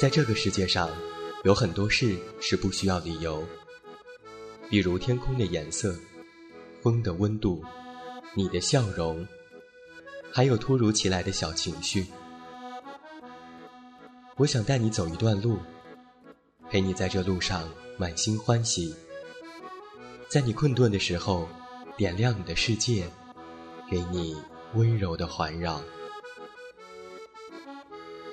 在这个世界上，有很多事是不需要理由，比如天空的颜色、风的温度、你的笑容，还有突如其来的小情绪。我想带你走一段路，陪你在这路上满心欢喜，在你困顿的时候，点亮你的世界，给你温柔的环绕。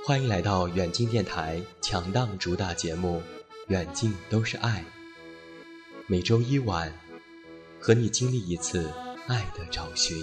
欢迎来到远近电台强档主打节目《远近都是爱》，每周一晚和你经历一次爱的找寻。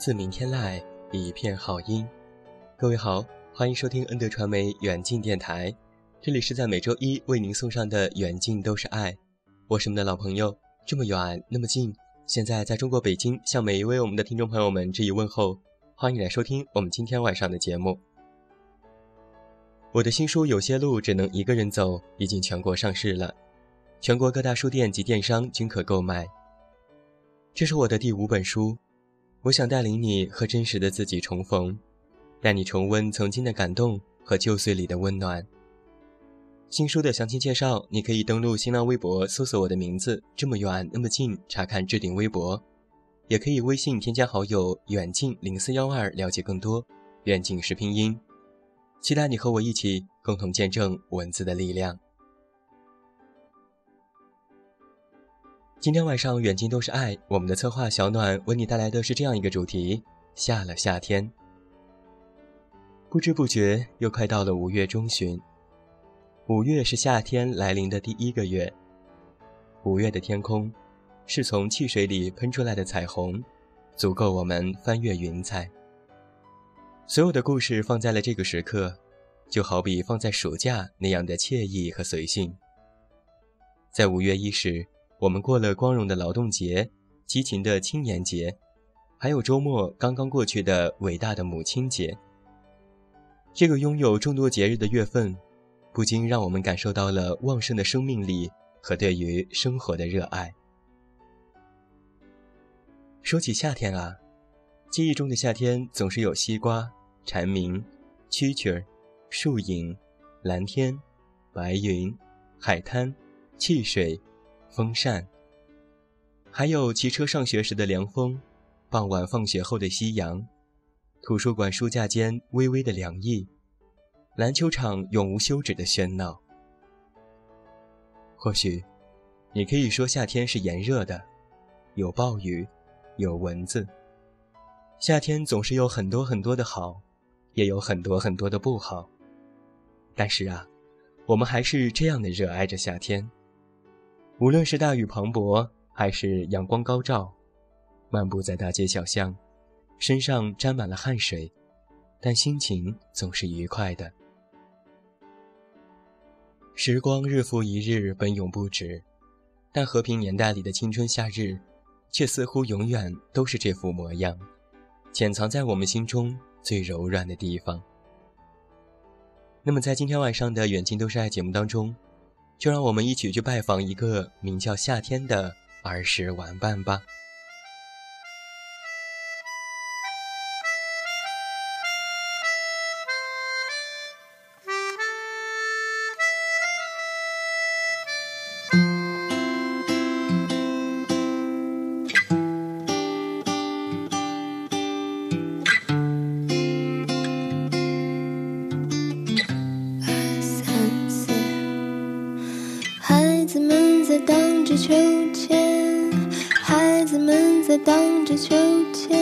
自明天籁，一片好音。各位好，欢迎收听恩德传媒远近电台，这里是在每周一为您送上的远近都是爱。我是我们的老朋友，这么远那么近。现在在中国北京，向每一位我们的听众朋友们致以问候，欢迎来收听我们今天晚上的节目。我的新书《有些路只能一个人走》已经全国上市了，全国各大书店及电商均可购买。这是我的第五本书。我想带领你和真实的自己重逢，带你重温曾经的感动和旧岁里的温暖。新书的详情介绍，你可以登录新浪微博搜索我的名字“这么远那么近”，查看置顶微博，也可以微信添加好友“远近零四幺二”了解更多。远近是拼音，期待你和我一起共同见证文字的力量。今天晚上远近都是爱，我们的策划小暖为你带来的是这样一个主题：下了夏天。不知不觉又快到了五月中旬，五月是夏天来临的第一个月。五月的天空，是从汽水里喷出来的彩虹，足够我们翻越云彩。所有的故事放在了这个时刻，就好比放在暑假那样的惬意和随性。在五月伊始。我们过了光荣的劳动节、激情的青年节，还有周末刚刚过去的伟大的母亲节。这个拥有众多节日的月份，不禁让我们感受到了旺盛的生命力和对于生活的热爱。说起夏天啊，记忆中的夏天总是有西瓜、蝉鸣、蛐蛐儿、树影、蓝天、白云、海滩、汽水。风扇，还有骑车上学时的凉风，傍晚放学后的夕阳，图书馆书架间微微的凉意，篮球场永无休止的喧闹。或许，你可以说夏天是炎热的，有暴雨，有蚊子。夏天总是有很多很多的好，也有很多很多的不好。但是啊，我们还是这样的热爱着夏天。无论是大雨磅礴，还是阳光高照，漫步在大街小巷，身上沾满了汗水，但心情总是愉快的。时光日复一日，奔涌不止，但和平年代里的青春夏日，却似乎永远都是这副模样，潜藏在我们心中最柔软的地方。那么，在今天晚上的《远近都是爱》节目当中，就让我们一起去拜访一个名叫夏天的儿时玩伴吧。在荡着秋千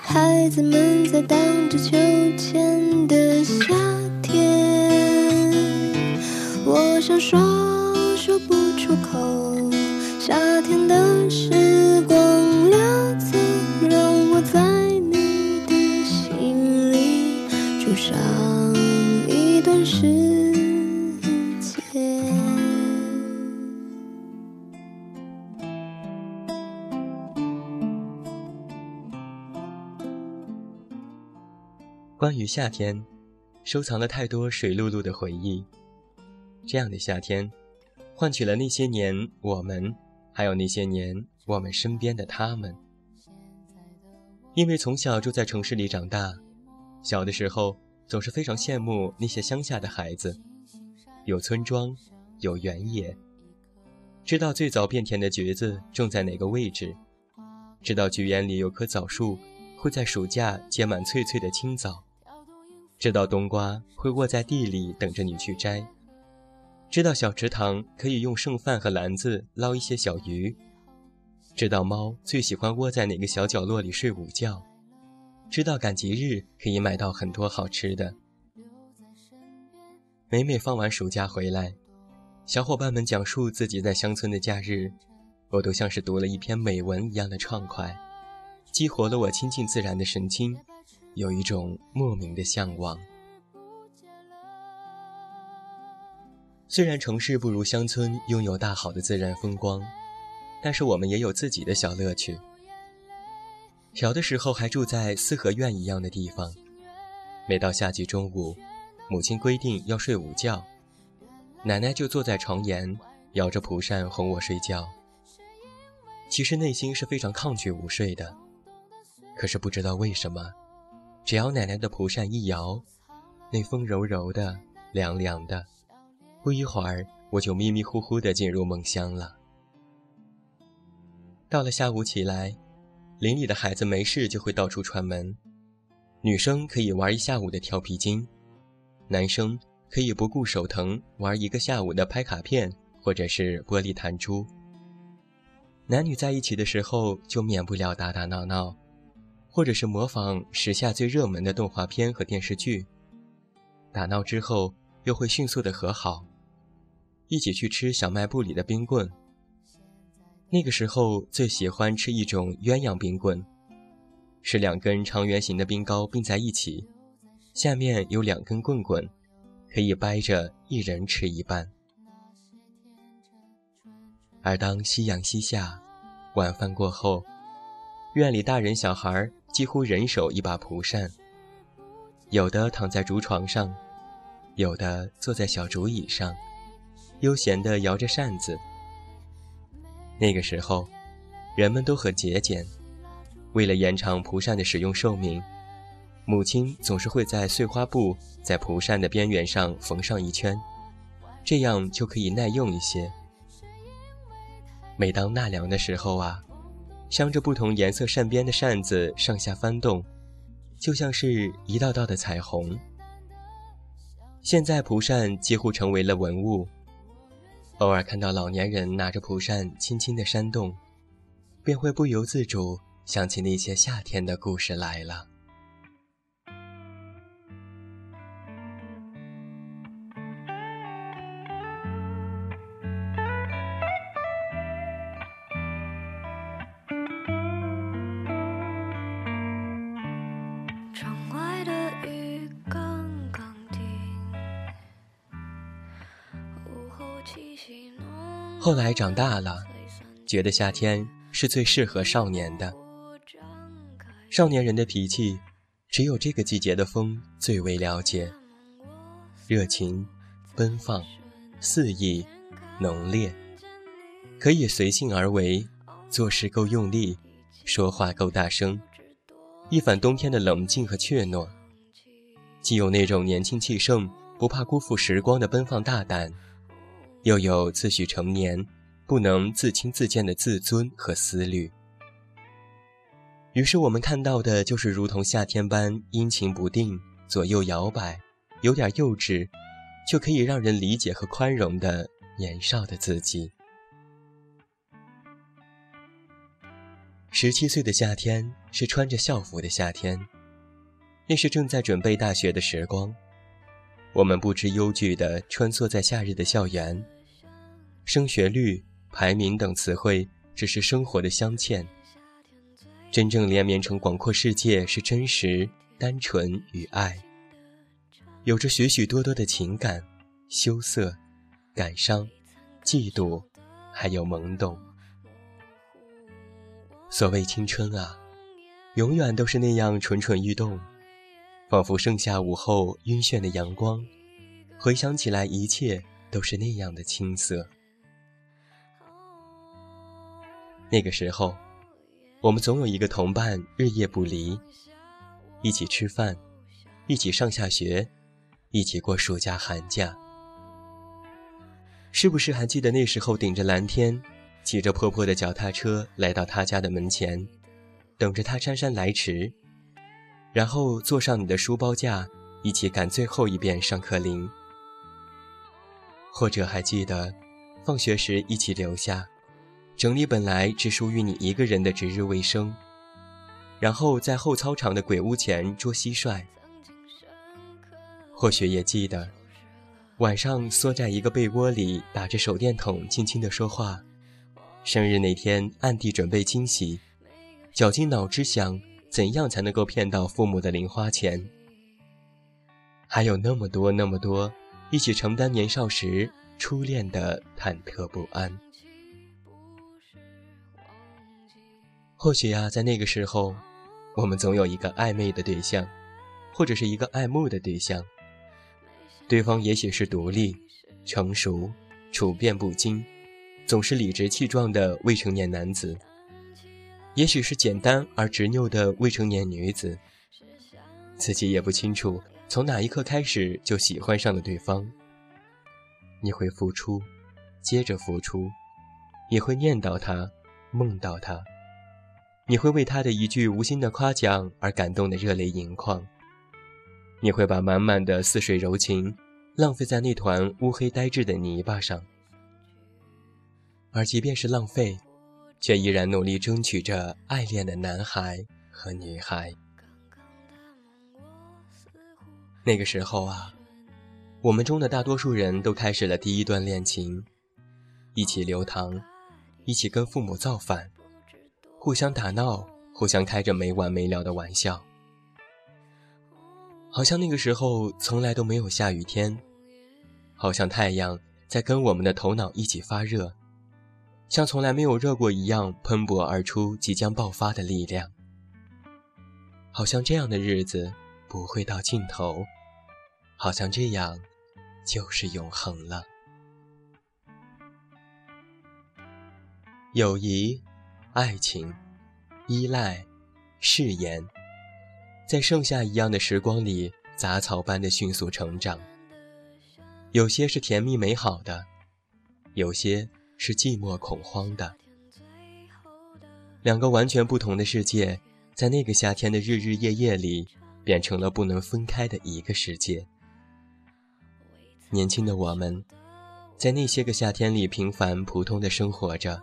孩子们在荡着秋千的夏天。我想说说不出口夏天的事关于夏天，收藏了太多水漉漉的回忆。这样的夏天，换取了那些年我们，还有那些年我们身边的他们。因为从小住在城市里长大，小的时候总是非常羡慕那些乡下的孩子，有村庄，有原野，知道最早变甜的橘子种在哪个位置，知道菊园里有棵枣树会在暑假结满脆脆的青枣。知道冬瓜会卧在地里等着你去摘，知道小池塘可以用剩饭和篮子捞一些小鱼，知道猫最喜欢窝在哪个小角落里睡午觉，知道赶集日可以买到很多好吃的。每每放完暑假回来，小伙伴们讲述自己在乡村的假日，我都像是读了一篇美文一样的畅快，激活了我亲近自然的神经。有一种莫名的向往。虽然城市不如乡村拥有大好的自然风光，但是我们也有自己的小乐趣。小的时候还住在四合院一样的地方，每到夏季中午，母亲规定要睡午觉，奶奶就坐在床沿，摇着蒲扇哄我睡觉。其实内心是非常抗拒午睡的，可是不知道为什么。只要奶奶的蒲扇一摇，那风柔柔的、凉凉的，不一会儿我就迷迷糊糊地进入梦乡了。到了下午起来，邻里的孩子没事就会到处串门，女生可以玩一下午的跳皮筋，男生可以不顾手疼玩一个下午的拍卡片或者是玻璃弹珠。男女在一起的时候就免不了打打闹闹。或者是模仿时下最热门的动画片和电视剧，打闹之后又会迅速的和好，一起去吃小卖部里的冰棍。那个时候最喜欢吃一种鸳鸯冰棍，是两根长圆形的冰糕并在一起，下面有两根棍棍，可以掰着一人吃一半。而当夕阳西下，晚饭过后，院里大人小孩几乎人手一把蒲扇，有的躺在竹床上，有的坐在小竹椅上，悠闲地摇着扇子。那个时候，人们都很节俭，为了延长蒲扇的使用寿命，母亲总是会在碎花布在蒲扇的边缘上缝上一圈，这样就可以耐用一些。每当纳凉的时候啊。镶着不同颜色扇边的扇子上下翻动，就像是一道道的彩虹。现在蒲扇几乎成为了文物，偶尔看到老年人拿着蒲扇轻轻的扇动，便会不由自主想起那些夏天的故事来了。后来长大了，觉得夏天是最适合少年的。少年人的脾气，只有这个季节的风最为了解。热情、奔放、肆意、浓烈，可以随性而为，做事够用力，说话够大声，一反冬天的冷静和怯懦。既有那种年轻气盛、不怕辜负时光的奔放大胆，又有自诩成年、不能自轻自贱的自尊和思虑。于是我们看到的就是如同夏天般阴晴不定、左右摇摆、有点幼稚，却可以让人理解和宽容的年少的自己。十七岁的夏天是穿着校服的夏天，那是正在准备大学的时光。我们不知忧惧地穿梭在夏日的校园，升学率、排名等词汇只是生活的镶嵌。真正连绵成广阔世界是真实、单纯与爱，有着许许多多的情感、羞涩、感伤、嫉妒，还有懵懂。所谓青春啊，永远都是那样蠢蠢欲动，仿佛盛夏午后晕眩的阳光，回想起来，一切都是那样的青涩。那个时候。我们总有一个同伴，日夜不离，一起吃饭，一起上下学，一起过暑假寒假。是不是还记得那时候顶着蓝天，骑着破破的脚踏车来到他家的门前，等着他姗姗来迟，然后坐上你的书包架，一起赶最后一遍上课铃？或者还记得，放学时一起留下？整理本来只属于你一个人的值日卫生，然后在后操场的鬼屋前捉蟋蟀。或许也记得，晚上缩在一个被窝里，打着手电筒，轻轻的说话。生日那天暗地准备惊喜，绞尽脑汁想怎样才能够骗到父母的零花钱。还有那么多那么多，一起承担年少时初恋的忐忑不安。或许呀，在那个时候，我们总有一个暧昧的对象，或者是一个爱慕的对象。对方也许是独立、成熟、处变不惊，总是理直气壮的未成年男子；也许是简单而执拗的未成年女子。自己也不清楚从哪一刻开始就喜欢上了对方。你会付出，接着付出，也会念叨他，梦到他。你会为他的一句无心的夸奖而感动的热泪盈眶。你会把满满的似水柔情浪费在那团乌黑呆滞的泥巴上，而即便是浪费，却依然努力争取着爱恋的男孩和女孩。那个时候啊，我们中的大多数人都开始了第一段恋情，一起留堂，一起跟父母造反。互相打闹，互相开着没完没了的玩笑，好像那个时候从来都没有下雨天，好像太阳在跟我们的头脑一起发热，像从来没有热过一样喷薄而出即将爆发的力量，好像这样的日子不会到尽头，好像这样就是永恒了，友谊。爱情、依赖、誓言，在盛夏一样的时光里，杂草般的迅速成长。有些是甜蜜美好的，有些是寂寞恐慌的。两个完全不同的世界，在那个夏天的日日夜夜里，变成了不能分开的一个世界。年轻的我们，在那些个夏天里平凡普通的生活着。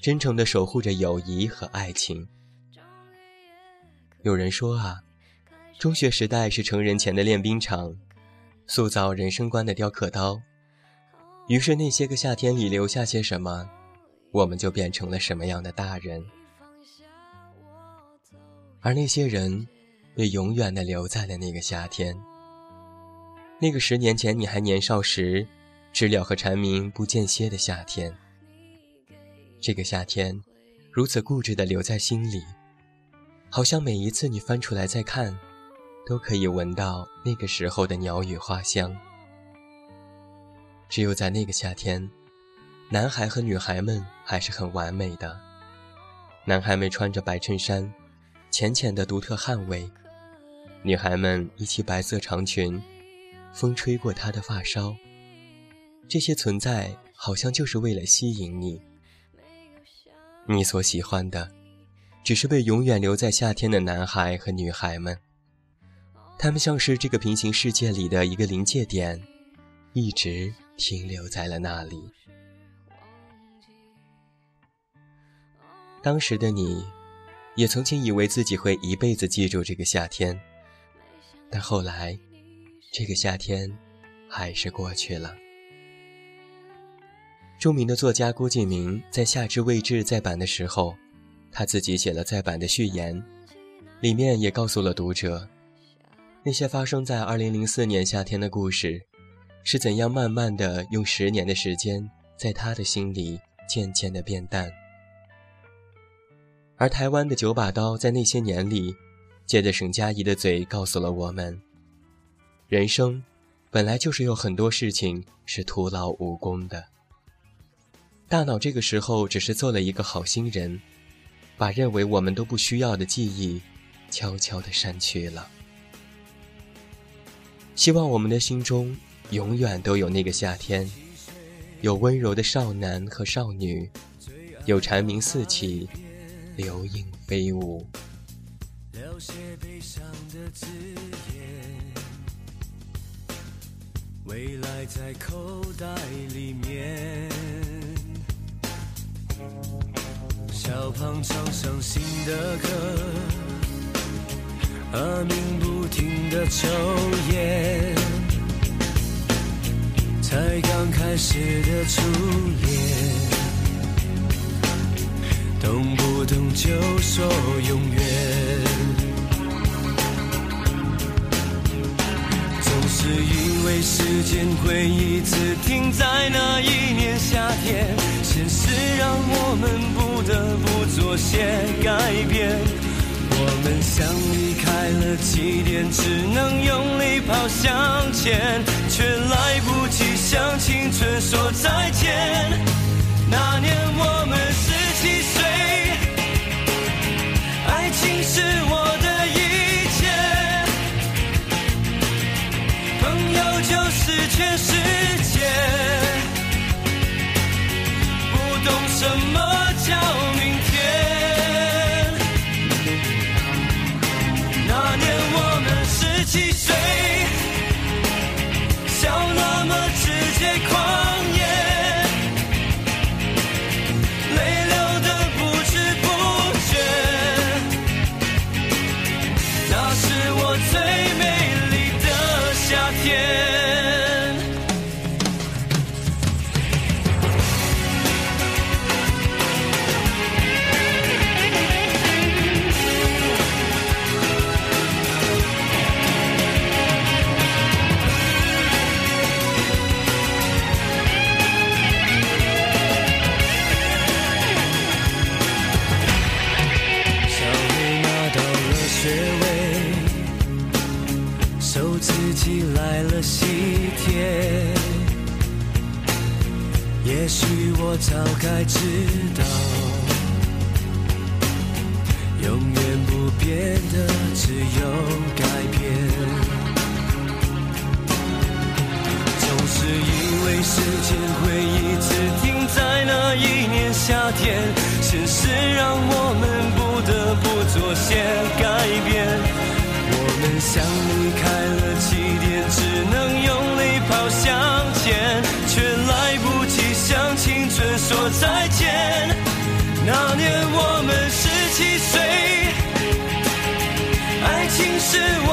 真诚地守护着友谊和爱情。有人说啊，中学时代是成人前的练兵场，塑造人生观的雕刻刀。于是那些个夏天里留下些什么，我们就变成了什么样的大人。而那些人，也永远的留在了那个夏天，那个十年前你还年少时，知了和蝉鸣不间歇的夏天。这个夏天，如此固执的留在心里，好像每一次你翻出来再看，都可以闻到那个时候的鸟语花香。只有在那个夏天，男孩和女孩们还是很完美的。男孩们穿着白衬衫，浅浅的独特汗味；女孩们一袭白色长裙，风吹过她的发梢。这些存在好像就是为了吸引你。你所喜欢的，只是被永远留在夏天的男孩和女孩们。他们像是这个平行世界里的一个临界点，一直停留在了那里。当时的你，也曾经以为自己会一辈子记住这个夏天，但后来，这个夏天还是过去了。著名的作家郭敬明在《夏至未至》再版的时候，他自己写了再版的序言，里面也告诉了读者，那些发生在2004年夏天的故事，是怎样慢慢的用十年的时间，在他的心里渐渐的变淡。而台湾的九把刀在那些年里，借着沈佳宜的嘴告诉了我们：人生，本来就是有很多事情是徒劳无功的。大脑这个时候只是做了一个好心人，把认为我们都不需要的记忆，悄悄的删去了。希望我们的心中永远都有那个夏天，有温柔的少男和少女，有蝉鸣四起，流萤飞舞。未来在口袋里面。小胖唱伤心的歌，阿明不停的抽烟，才刚开始的初恋，动不动就说永远，总是以为时间会一直停在那一年夏天，现实让我们不。得不做些改变，我们像离开了起点，只能用力跑向前，却来不及向青春说再见。那年我们十七岁，爱情是我的一切，朋友就是全世界，不懂什么。说再见。那年我们十七岁，爱情是我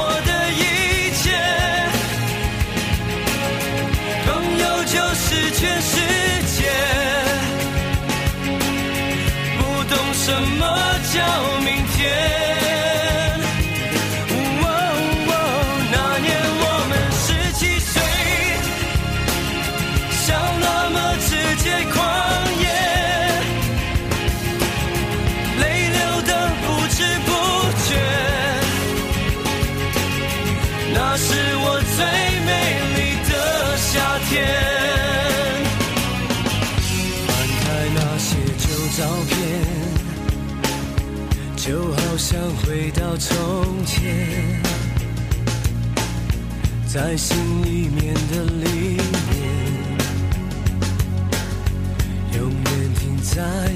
从前，在心里面的里面，永远停在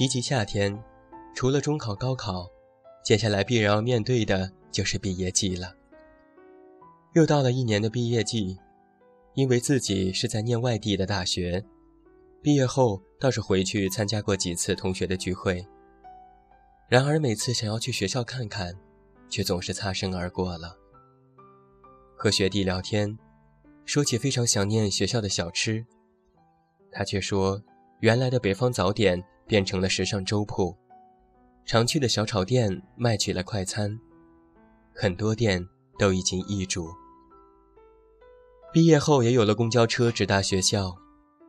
提及夏天，除了中考、高考，接下来必然要面对的就是毕业季了。又到了一年的毕业季，因为自己是在念外地的大学，毕业后倒是回去参加过几次同学的聚会。然而每次想要去学校看看，却总是擦身而过了。和学弟聊天，说起非常想念学校的小吃，他却说原来的北方早点。变成了时尚粥铺，常去的小炒店卖起了快餐，很多店都已经易主。毕业后也有了公交车直达学校，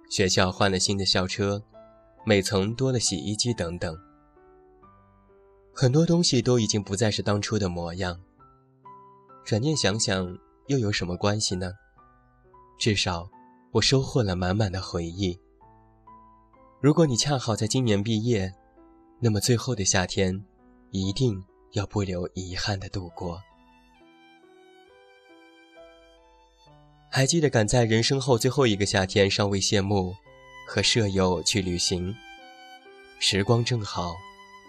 学校换了新的校车，每层多了洗衣机等等，很多东西都已经不再是当初的模样。转念想想，又有什么关系呢？至少，我收获了满满的回忆。如果你恰好在今年毕业，那么最后的夏天，一定要不留遗憾的度过。还记得赶在人生后最后一个夏天尚未谢幕，和舍友去旅行，时光正好，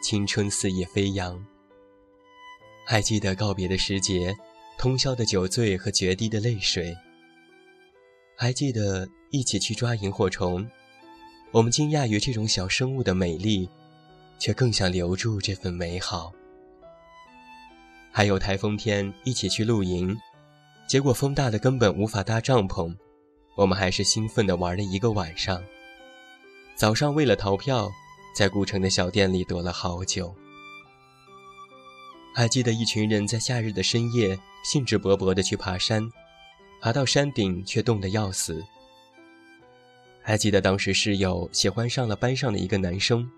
青春肆意飞扬。还记得告别的时节，通宵的酒醉和决堤的泪水。还记得一起去抓萤火虫。我们惊讶于这种小生物的美丽，却更想留住这份美好。还有台风天一起去露营，结果风大的根本无法搭帐篷，我们还是兴奋地玩了一个晚上。早上为了逃票，在古城的小店里躲了好久。还记得一群人在夏日的深夜兴致勃勃地去爬山，爬到山顶却冻得要死。还记得当时室友喜欢上了班上的一个男生，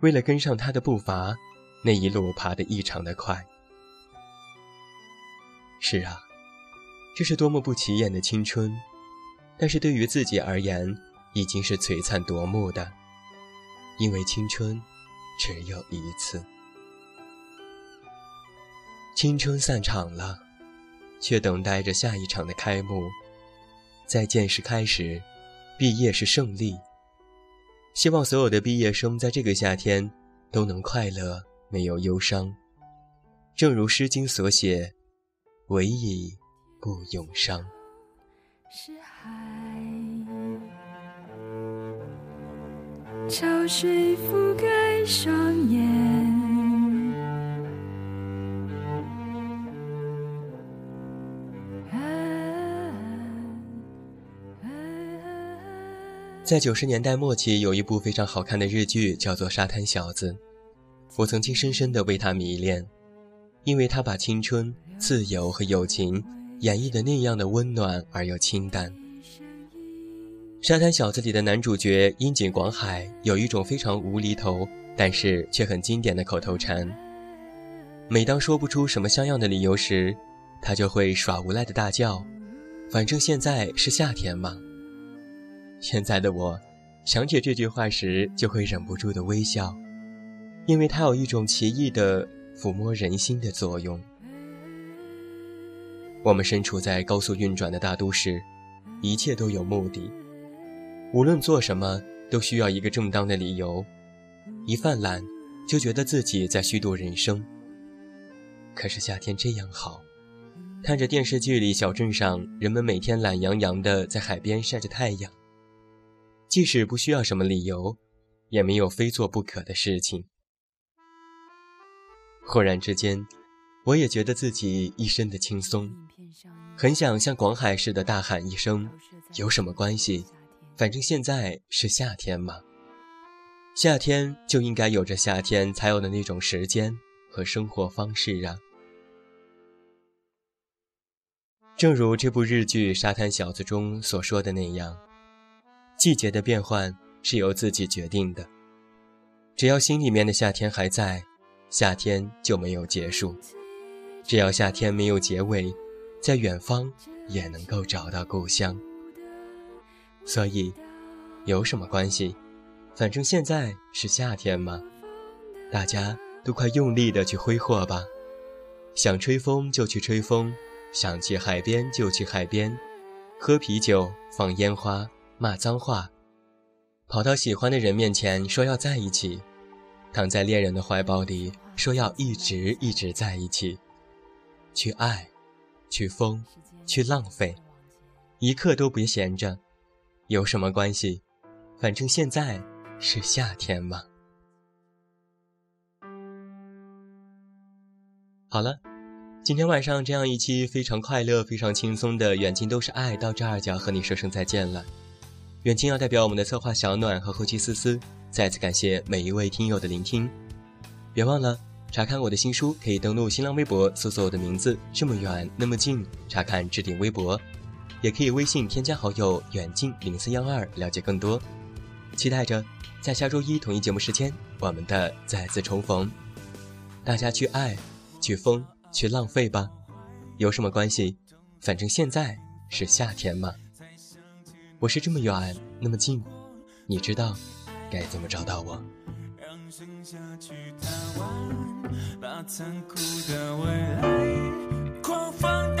为了跟上他的步伐，那一路爬得异常的快。是啊，这是多么不起眼的青春，但是对于自己而言，已经是璀璨夺目的，因为青春只有一次。青春散场了，却等待着下一场的开幕。再见是开始。毕业是胜利。希望所有的毕业生在这个夏天都能快乐，没有忧伤。正如《诗经》所写：“唯以不永伤。”是海，潮水覆盖双眼。在九十年代末期，有一部非常好看的日剧，叫做《沙滩小子》。我曾经深深地为他迷恋，因为他把青春、自由和友情演绎的那样的温暖而又清淡。《沙滩小子》里的男主角樱井广海有一种非常无厘头，但是却很经典的口头禅。每当说不出什么像样的理由时，他就会耍无赖的大叫：“反正现在是夏天嘛。”现在的我，想起这句话时就会忍不住的微笑，因为它有一种奇异的抚摸人心的作用。我们身处在高速运转的大都市，一切都有目的，无论做什么都需要一个正当的理由，一犯懒就觉得自己在虚度人生。可是夏天这样好，看着电视剧里小镇上人们每天懒洋洋的在海边晒着太阳。即使不需要什么理由，也没有非做不可的事情。忽然之间，我也觉得自己一身的轻松，很想像广海似的大喊一声：“有什么关系？反正现在是夏天嘛，夏天就应该有着夏天才有的那种时间和生活方式啊。正如这部日剧《沙滩小子》中所说的那样，季节的变换是由自己决定的。只要心里面的夏天还在，夏天就没有结束；只要夏天没有结尾，在远方也能够找到故乡。所以，有什么关系？反正现在是夏天嘛，大家都快用力的去挥霍吧！想吹风就去吹风，想去海边就去海边，喝啤酒、放烟花、骂脏话，跑到喜欢的人面前说要在一起，躺在恋人的怀抱里说要一直一直在一起，去爱，去疯，去浪费，一刻都别闲着。有什么关系？反正现在是夏天嘛。好了，今天晚上这样一期非常快乐、非常轻松的《远近都是爱》到这儿就要和你说声再见了。远近要代表我们的策划小暖和后期思思，再次感谢每一位听友的聆听。别忘了查看我的新书，可以登录新浪微博搜索我的名字“这么远那么近”，查看置顶微博。也可以微信添加好友远近零三幺二了解更多，期待着在下周一同一节目时间我们的再次重逢。大家去爱，去疯，去浪费吧，有什么关系？反正现在是夏天嘛。我是这么远那么近，你知道该怎么找到我？把残酷的未来狂放